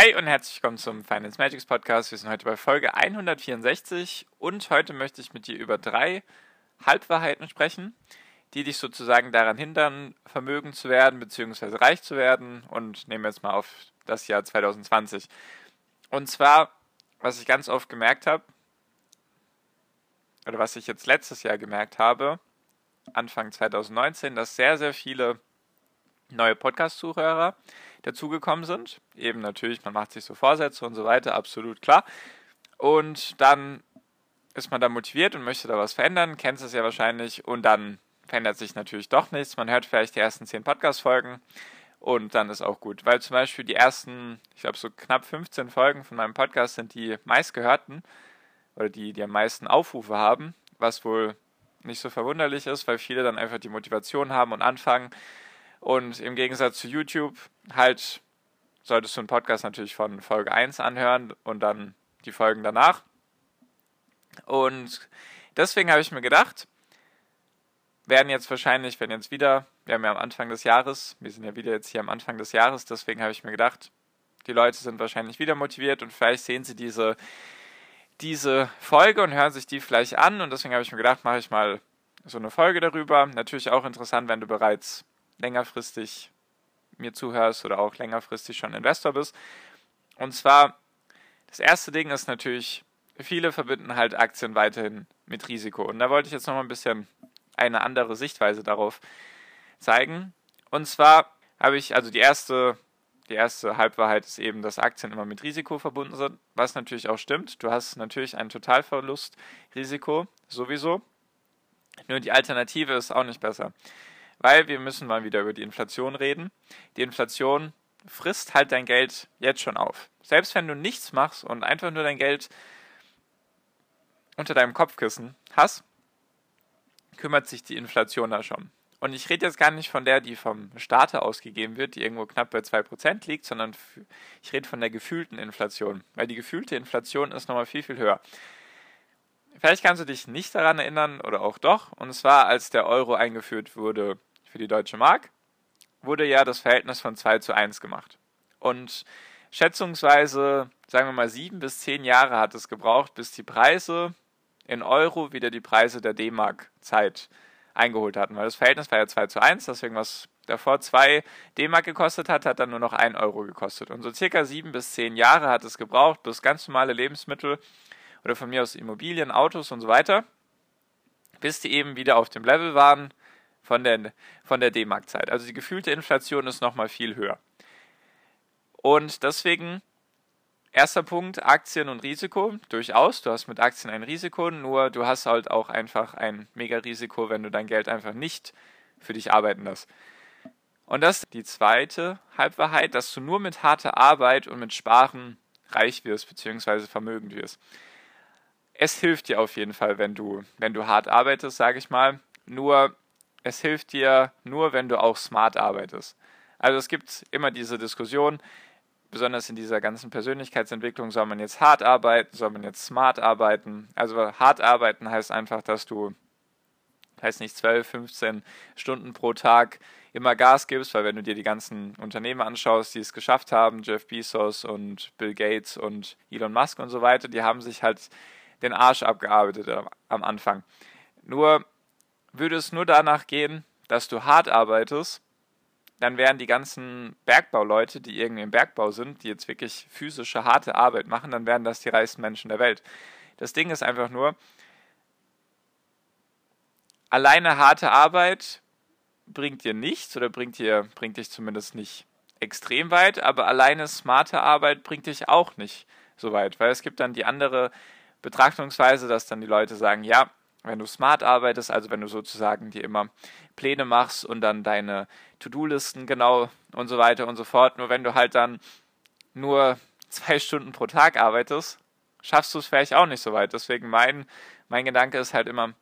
Hi und herzlich willkommen zum Finance Magics Podcast. Wir sind heute bei Folge 164 und heute möchte ich mit dir über drei Halbwahrheiten sprechen, die dich sozusagen daran hindern, vermögend zu werden bzw. reich zu werden und nehmen wir jetzt mal auf das Jahr 2020. Und zwar, was ich ganz oft gemerkt habe, oder was ich jetzt letztes Jahr gemerkt habe, Anfang 2019, dass sehr, sehr viele neue Podcast-Zuhörer dazugekommen sind. Eben natürlich, man macht sich so Vorsätze und so weiter, absolut klar. Und dann ist man da motiviert und möchte da was verändern, kennt es ja wahrscheinlich und dann verändert sich natürlich doch nichts. Man hört vielleicht die ersten zehn Podcast-Folgen und dann ist auch gut. Weil zum Beispiel die ersten, ich glaube so knapp 15 Folgen von meinem Podcast sind die meistgehörten oder die, die am meisten Aufrufe haben, was wohl nicht so verwunderlich ist, weil viele dann einfach die Motivation haben und anfangen und im Gegensatz zu YouTube halt solltest du einen Podcast natürlich von Folge 1 anhören und dann die Folgen danach. Und deswegen habe ich mir gedacht, werden jetzt wahrscheinlich, wenn jetzt wieder, wir haben ja am Anfang des Jahres, wir sind ja wieder jetzt hier am Anfang des Jahres, deswegen habe ich mir gedacht, die Leute sind wahrscheinlich wieder motiviert und vielleicht sehen sie diese, diese Folge und hören sich die vielleicht an und deswegen habe ich mir gedacht, mache ich mal so eine Folge darüber. Natürlich auch interessant, wenn du bereits längerfristig mir zuhörst oder auch längerfristig schon Investor bist. Und zwar, das erste Ding ist natürlich, viele verbinden halt Aktien weiterhin mit Risiko. Und da wollte ich jetzt nochmal ein bisschen eine andere Sichtweise darauf zeigen. Und zwar habe ich, also die erste, die erste Halbwahrheit ist eben, dass Aktien immer mit Risiko verbunden sind, was natürlich auch stimmt. Du hast natürlich ein Totalverlustrisiko sowieso. Nur die Alternative ist auch nicht besser weil wir müssen mal wieder über die Inflation reden. Die Inflation frisst halt dein Geld jetzt schon auf. Selbst wenn du nichts machst und einfach nur dein Geld unter deinem Kopfkissen hast, kümmert sich die Inflation da schon. Und ich rede jetzt gar nicht von der, die vom Staate ausgegeben wird, die irgendwo knapp bei 2% liegt, sondern ich rede von der gefühlten Inflation. Weil die gefühlte Inflation ist nochmal viel, viel höher. Vielleicht kannst du dich nicht daran erinnern oder auch doch. Und zwar, als der Euro eingeführt wurde für die Deutsche Mark, wurde ja das Verhältnis von 2 zu 1 gemacht. Und schätzungsweise, sagen wir mal, sieben bis zehn Jahre hat es gebraucht, bis die Preise in Euro wieder die Preise der D-Mark-Zeit eingeholt hatten. Weil das Verhältnis war ja 2 zu 1, deswegen was davor 2 D-Mark gekostet hat, hat dann nur noch 1 Euro gekostet. Und so circa sieben bis zehn Jahre hat es gebraucht, bis ganz normale Lebensmittel oder von mir aus Immobilien, Autos und so weiter, bis die eben wieder auf dem Level waren, von der, von der D-Mark-Zeit. Also die gefühlte Inflation ist nochmal viel höher. Und deswegen, erster Punkt, Aktien und Risiko. Durchaus, du hast mit Aktien ein Risiko, nur du hast halt auch einfach ein Mega-Risiko, wenn du dein Geld einfach nicht für dich arbeiten lässt. Und das ist die zweite Halbwahrheit, dass du nur mit harter Arbeit und mit Sparen reich wirst, beziehungsweise vermögend wirst. Es hilft dir auf jeden Fall, wenn du, wenn du hart arbeitest, sage ich mal. Nur es hilft dir nur, wenn du auch smart arbeitest. Also es gibt immer diese Diskussion, besonders in dieser ganzen Persönlichkeitsentwicklung, soll man jetzt hart arbeiten, soll man jetzt smart arbeiten. Also hart arbeiten heißt einfach, dass du, heißt nicht 12, 15 Stunden pro Tag immer Gas gibst, weil wenn du dir die ganzen Unternehmen anschaust, die es geschafft haben, Jeff Bezos und Bill Gates und Elon Musk und so weiter, die haben sich halt den Arsch abgearbeitet am Anfang. Nur würde es nur danach gehen, dass du hart arbeitest, dann wären die ganzen Bergbauleute, die irgendwie im Bergbau sind, die jetzt wirklich physische, harte Arbeit machen, dann wären das die reichsten Menschen der Welt. Das Ding ist einfach nur, alleine harte Arbeit bringt dir nichts oder bringt, dir, bringt dich zumindest nicht extrem weit, aber alleine smarte Arbeit bringt dich auch nicht so weit, weil es gibt dann die andere Betrachtungsweise, dass dann die Leute sagen, ja, wenn du smart arbeitest, also wenn du sozusagen dir immer Pläne machst und dann deine To-Do-Listen genau und so weiter und so fort. Nur wenn du halt dann nur zwei Stunden pro Tag arbeitest, schaffst du es vielleicht auch nicht so weit. Deswegen mein, mein Gedanke ist halt immer,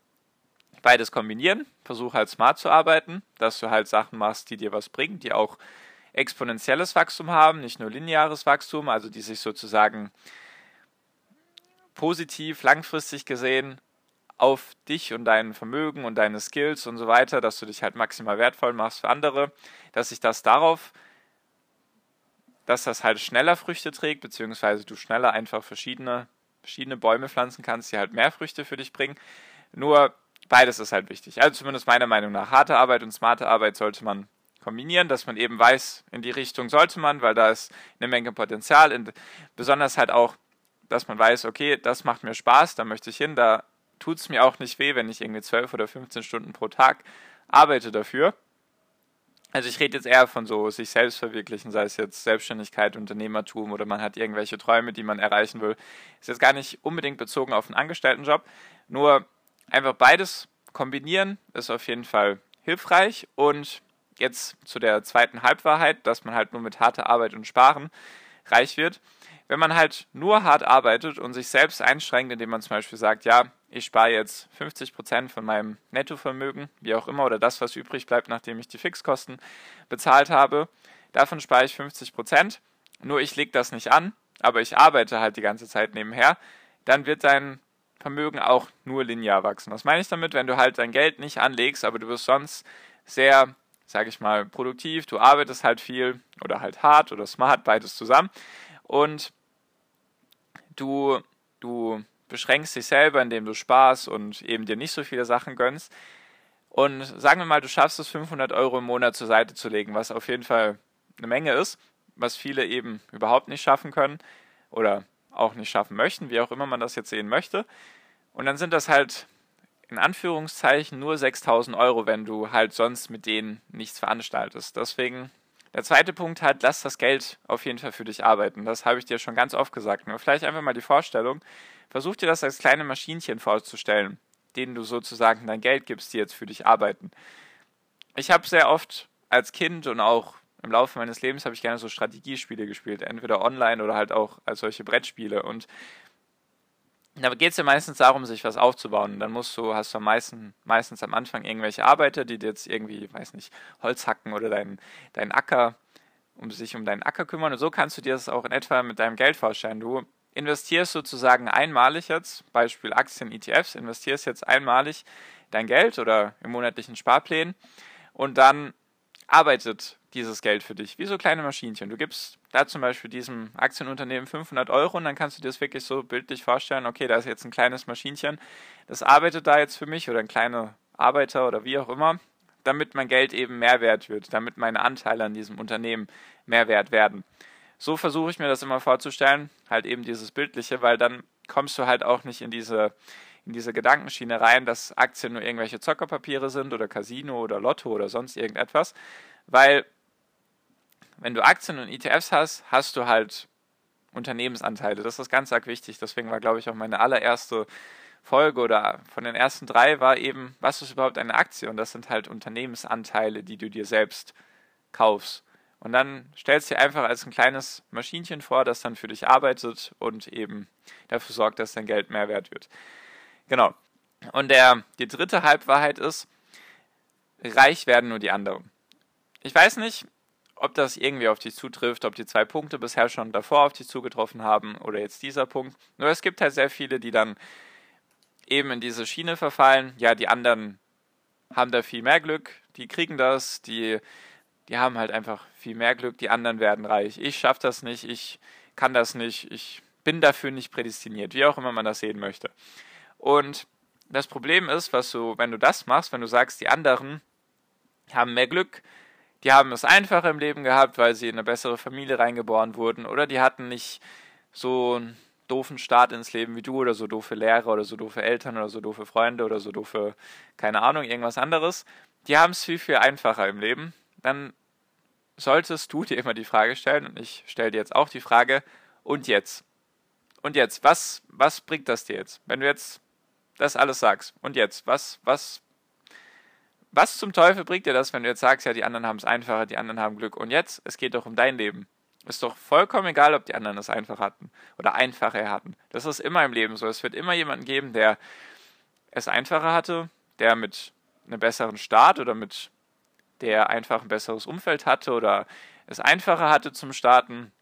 beides kombinieren. Versuch halt smart zu arbeiten, dass du halt Sachen machst, die dir was bringen, die auch exponentielles Wachstum haben, nicht nur lineares Wachstum, also die sich sozusagen positiv, langfristig gesehen auf dich und dein Vermögen und deine Skills und so weiter, dass du dich halt maximal wertvoll machst für andere, dass sich das darauf, dass das halt schneller Früchte trägt, beziehungsweise du schneller einfach verschiedene, verschiedene Bäume pflanzen kannst, die halt mehr Früchte für dich bringen. Nur beides ist halt wichtig. Also zumindest meiner Meinung nach. Harte Arbeit und smarte Arbeit sollte man kombinieren, dass man eben weiß, in die Richtung sollte man, weil da ist eine Menge Potenzial. In, besonders halt auch, dass man weiß, okay, das macht mir Spaß, da möchte ich hin, da tut es mir auch nicht weh, wenn ich irgendwie 12 oder 15 Stunden pro Tag arbeite dafür. Also ich rede jetzt eher von so sich selbst verwirklichen, sei es jetzt Selbstständigkeit, Unternehmertum oder man hat irgendwelche Träume, die man erreichen will. Ist jetzt gar nicht unbedingt bezogen auf einen Angestelltenjob, nur einfach beides kombinieren ist auf jeden Fall hilfreich und jetzt zu der zweiten Halbwahrheit, dass man halt nur mit harter Arbeit und Sparen reich wird. Wenn man halt nur hart arbeitet und sich selbst einschränkt, indem man zum Beispiel sagt, ja, ich spare jetzt 50% von meinem Nettovermögen, wie auch immer, oder das, was übrig bleibt, nachdem ich die Fixkosten bezahlt habe, davon spare ich 50%, nur ich lege das nicht an, aber ich arbeite halt die ganze Zeit nebenher, dann wird dein Vermögen auch nur linear wachsen. Was meine ich damit? Wenn du halt dein Geld nicht anlegst, aber du wirst sonst sehr, sage ich mal, produktiv, du arbeitest halt viel oder halt hart oder smart, beides zusammen und du, du beschränkst dich selber, indem du sparst und eben dir nicht so viele Sachen gönnst. Und sagen wir mal, du schaffst es, 500 Euro im Monat zur Seite zu legen, was auf jeden Fall eine Menge ist, was viele eben überhaupt nicht schaffen können oder auch nicht schaffen möchten, wie auch immer man das jetzt sehen möchte. Und dann sind das halt in Anführungszeichen nur 6000 Euro, wenn du halt sonst mit denen nichts veranstaltest. Deswegen der zweite Punkt halt, lass das Geld auf jeden Fall für dich arbeiten. Das habe ich dir schon ganz oft gesagt. Nur vielleicht einfach mal die Vorstellung, versuch dir das als kleine Maschinchen vorzustellen, denen du sozusagen dein Geld gibst, die jetzt für dich arbeiten. Ich habe sehr oft als Kind und auch im Laufe meines Lebens habe ich gerne so Strategiespiele gespielt, entweder online oder halt auch als solche Brettspiele. Und da geht es ja meistens darum, sich was aufzubauen. Und dann musst du, hast du meistens, meistens am Anfang irgendwelche Arbeiter, die dir jetzt irgendwie, weiß nicht, Holz hacken oder deinen dein Acker, um sich um deinen Acker kümmern. Und so kannst du dir das auch in etwa mit deinem Geld vorstellen. Du investierst sozusagen einmalig jetzt, Beispiel Aktien, ETFs, investierst jetzt einmalig dein Geld oder im monatlichen Sparplänen und dann arbeitet dieses Geld für dich, wie so kleine Maschinchen. Du gibst da zum Beispiel diesem Aktienunternehmen 500 Euro und dann kannst du dir das wirklich so bildlich vorstellen, okay, da ist jetzt ein kleines Maschinchen, das arbeitet da jetzt für mich oder ein kleiner Arbeiter oder wie auch immer, damit mein Geld eben mehr wert wird, damit meine Anteile an diesem Unternehmen mehr wert werden. So versuche ich mir das immer vorzustellen, halt eben dieses Bildliche, weil dann kommst du halt auch nicht in diese in diese Gedankenschiene rein, dass Aktien nur irgendwelche Zockerpapiere sind oder Casino oder Lotto oder sonst irgendetwas, weil wenn du Aktien und ETFs hast, hast du halt Unternehmensanteile. Das ist ganz arg wichtig. Deswegen war, glaube ich, auch meine allererste Folge oder von den ersten drei war eben, was ist überhaupt eine Aktie? Und das sind halt Unternehmensanteile, die du dir selbst kaufst. Und dann stellst du dir einfach als ein kleines Maschinchen vor, das dann für dich arbeitet und eben dafür sorgt, dass dein Geld mehr wert wird. Genau. Und der, die dritte Halbwahrheit ist, reich werden nur die anderen. Ich weiß nicht, ob das irgendwie auf dich zutrifft, ob die zwei Punkte bisher schon davor auf dich zugetroffen haben oder jetzt dieser Punkt. Nur es gibt halt sehr viele, die dann eben in diese Schiene verfallen. Ja, die anderen haben da viel mehr Glück, die kriegen das, die, die haben halt einfach viel mehr Glück, die anderen werden reich. Ich schaffe das nicht, ich kann das nicht, ich bin dafür nicht prädestiniert, wie auch immer man das sehen möchte. Und das Problem ist, was du, wenn du das machst, wenn du sagst, die anderen haben mehr Glück, die haben es einfacher im Leben gehabt, weil sie in eine bessere Familie reingeboren wurden oder die hatten nicht so einen doofen Start ins Leben wie du oder so doofe Lehrer oder so doofe Eltern oder so doofe Freunde oder so doofe, keine Ahnung, irgendwas anderes. Die haben es viel, viel einfacher im Leben. Dann solltest du dir immer die Frage stellen, und ich stelle dir jetzt auch die Frage, und jetzt? Und jetzt, was, was bringt das dir jetzt? Wenn du jetzt das alles sagst, und jetzt, was, was was zum Teufel bringt dir das, wenn du jetzt sagst, ja, die anderen haben es einfacher, die anderen haben Glück. Und jetzt, es geht doch um dein Leben. Ist doch vollkommen egal, ob die anderen es einfach hatten oder einfacher hatten. Das ist immer im Leben so. Es wird immer jemanden geben, der es einfacher hatte, der mit einem besseren Start oder mit der einfach ein besseres Umfeld hatte oder es einfacher hatte zum Starten,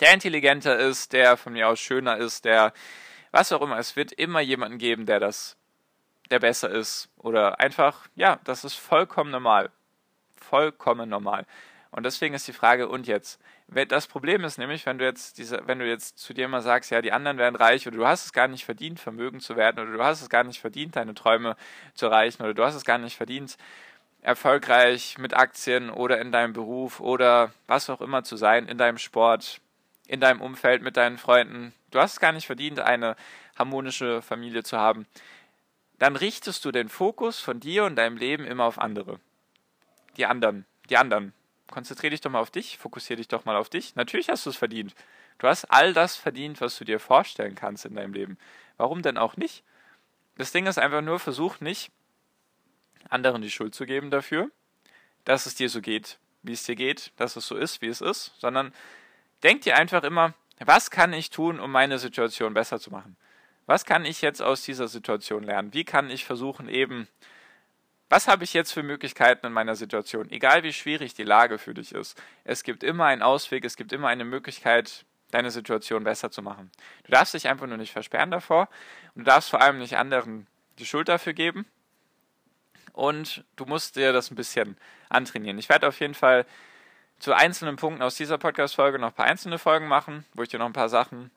der intelligenter ist, der von mir aus schöner ist, der was auch immer. Es wird immer jemanden geben, der das, der besser ist oder einfach, ja, das ist vollkommen normal. Vollkommen normal. Und deswegen ist die Frage, und jetzt? Das Problem ist nämlich, wenn du jetzt diese, wenn du jetzt zu dir mal sagst, ja, die anderen werden reich oder du hast es gar nicht verdient, vermögen zu werden oder du hast es gar nicht verdient, deine Träume zu erreichen oder du hast es gar nicht verdient, erfolgreich mit Aktien oder in deinem Beruf oder was auch immer zu sein, in deinem Sport, in deinem Umfeld, mit deinen Freunden. Du hast es gar nicht verdient, eine harmonische Familie zu haben. Dann richtest du den Fokus von dir und deinem Leben immer auf andere. Die anderen, die anderen. Konzentriere dich doch mal auf dich, fokussiere dich doch mal auf dich. Natürlich hast du es verdient. Du hast all das verdient, was du dir vorstellen kannst in deinem Leben. Warum denn auch nicht? Das Ding ist einfach nur, versuch nicht, anderen die Schuld zu geben dafür, dass es dir so geht, wie es dir geht, dass es so ist, wie es ist, sondern denk dir einfach immer, was kann ich tun, um meine Situation besser zu machen? Was kann ich jetzt aus dieser Situation lernen? Wie kann ich versuchen, eben was habe ich jetzt für Möglichkeiten in meiner Situation? Egal wie schwierig die Lage für dich ist, es gibt immer einen Ausweg, es gibt immer eine Möglichkeit, deine Situation besser zu machen. Du darfst dich einfach nur nicht versperren davor und du darfst vor allem nicht anderen die Schuld dafür geben. Und du musst dir das ein bisschen antrainieren. Ich werde auf jeden Fall zu einzelnen Punkten aus dieser Podcast-Folge noch ein paar einzelne Folgen machen, wo ich dir noch ein paar Sachen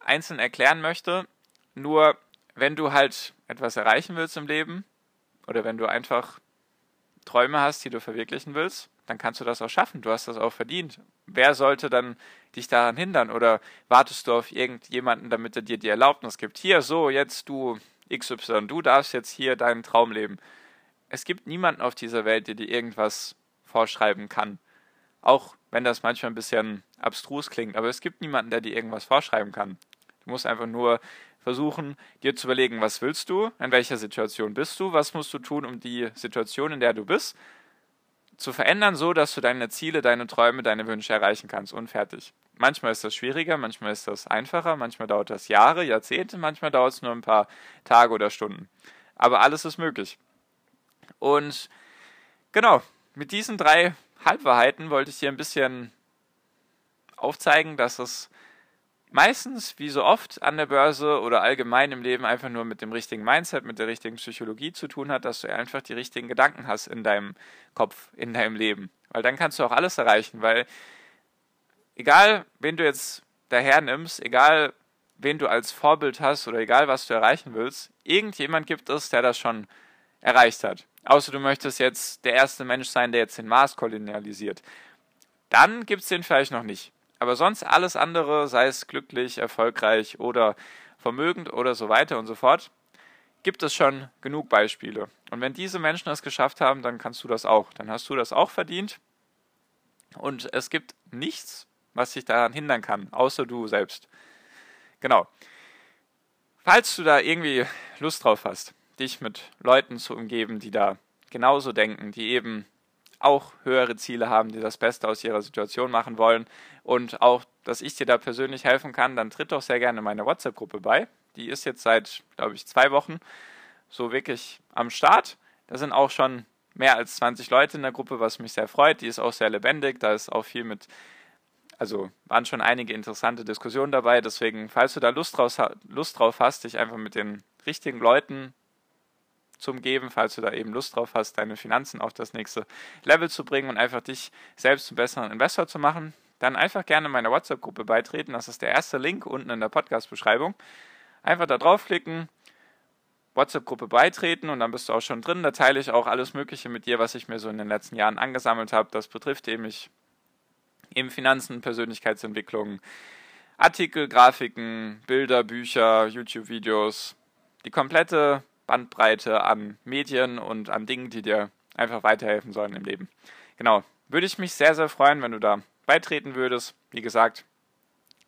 einzeln erklären möchte. Nur, wenn du halt etwas erreichen willst im Leben, oder wenn du einfach Träume hast, die du verwirklichen willst, dann kannst du das auch schaffen. Du hast das auch verdient. Wer sollte dann dich daran hindern? Oder wartest du auf irgendjemanden, damit er dir die Erlaubnis gibt? Hier, so, jetzt du XY, du darfst jetzt hier deinen Traum leben. Es gibt niemanden auf dieser Welt, der dir irgendwas vorschreiben kann. Auch wenn das manchmal ein bisschen abstrus klingt, aber es gibt niemanden, der dir irgendwas vorschreiben kann. Du musst einfach nur versuchen, dir zu überlegen, was willst du, in welcher Situation bist du, was musst du tun, um die Situation, in der du bist, zu verändern, so dass du deine Ziele, deine Träume, deine Wünsche erreichen kannst und fertig. Manchmal ist das schwieriger, manchmal ist das einfacher, manchmal dauert das Jahre, Jahrzehnte, manchmal dauert es nur ein paar Tage oder Stunden. Aber alles ist möglich. Und genau, mit diesen drei Halbwahrheiten wollte ich dir ein bisschen aufzeigen, dass es meistens, wie so oft an der Börse oder allgemein im Leben, einfach nur mit dem richtigen Mindset, mit der richtigen Psychologie zu tun hat, dass du einfach die richtigen Gedanken hast in deinem Kopf, in deinem Leben. Weil dann kannst du auch alles erreichen, weil egal, wen du jetzt daher nimmst, egal, wen du als Vorbild hast oder egal, was du erreichen willst, irgendjemand gibt es, der das schon erreicht hat. Außer du möchtest jetzt der erste Mensch sein, der jetzt den Mars kolonialisiert. Dann gibt es den vielleicht noch nicht. Aber sonst alles andere, sei es glücklich, erfolgreich oder vermögend oder so weiter und so fort, gibt es schon genug Beispiele. Und wenn diese Menschen es geschafft haben, dann kannst du das auch. Dann hast du das auch verdient. Und es gibt nichts, was dich daran hindern kann, außer du selbst. Genau. Falls du da irgendwie Lust drauf hast, dich mit Leuten zu umgeben, die da genauso denken, die eben auch höhere Ziele haben, die das Beste aus ihrer Situation machen wollen und auch, dass ich dir da persönlich helfen kann, dann tritt doch sehr gerne meine WhatsApp-Gruppe bei. Die ist jetzt seit, glaube ich, zwei Wochen so wirklich am Start. Da sind auch schon mehr als 20 Leute in der Gruppe, was mich sehr freut. Die ist auch sehr lebendig, da ist auch viel mit, also waren schon einige interessante Diskussionen dabei. Deswegen, falls du da Lust drauf, Lust drauf hast, dich einfach mit den richtigen Leuten zum Geben, falls du da eben Lust drauf hast, deine Finanzen auf das nächste Level zu bringen und einfach dich selbst zum besseren Investor zu machen, dann einfach gerne meiner WhatsApp-Gruppe beitreten. Das ist der erste Link unten in der Podcast-Beschreibung. Einfach da draufklicken, WhatsApp-Gruppe beitreten und dann bist du auch schon drin. Da teile ich auch alles Mögliche mit dir, was ich mir so in den letzten Jahren angesammelt habe. Das betrifft eben mich eben Finanzen, Persönlichkeitsentwicklung, Artikel, Grafiken, Bilder, Bücher, YouTube-Videos, die komplette Bandbreite an Medien und an Dingen, die dir einfach weiterhelfen sollen im Leben. Genau. Würde ich mich sehr, sehr freuen, wenn du da beitreten würdest. Wie gesagt,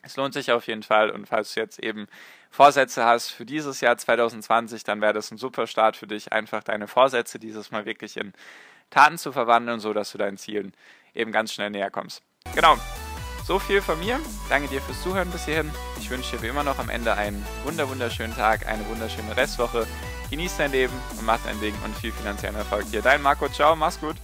es lohnt sich auf jeden Fall. Und falls du jetzt eben Vorsätze hast für dieses Jahr 2020, dann wäre das ein super Start für dich, einfach deine Vorsätze dieses Mal wirklich in Taten zu verwandeln, so dass du deinen Zielen eben ganz schnell näher kommst. Genau. So viel von mir. Danke dir fürs Zuhören bis hierhin. Ich wünsche dir wie immer noch am Ende einen wunder wunderschönen Tag, eine wunderschöne Restwoche. Genieß dein Leben und mach dein Ding und viel finanziellen Erfolg hier. Dein Marco, ciao, mach's gut.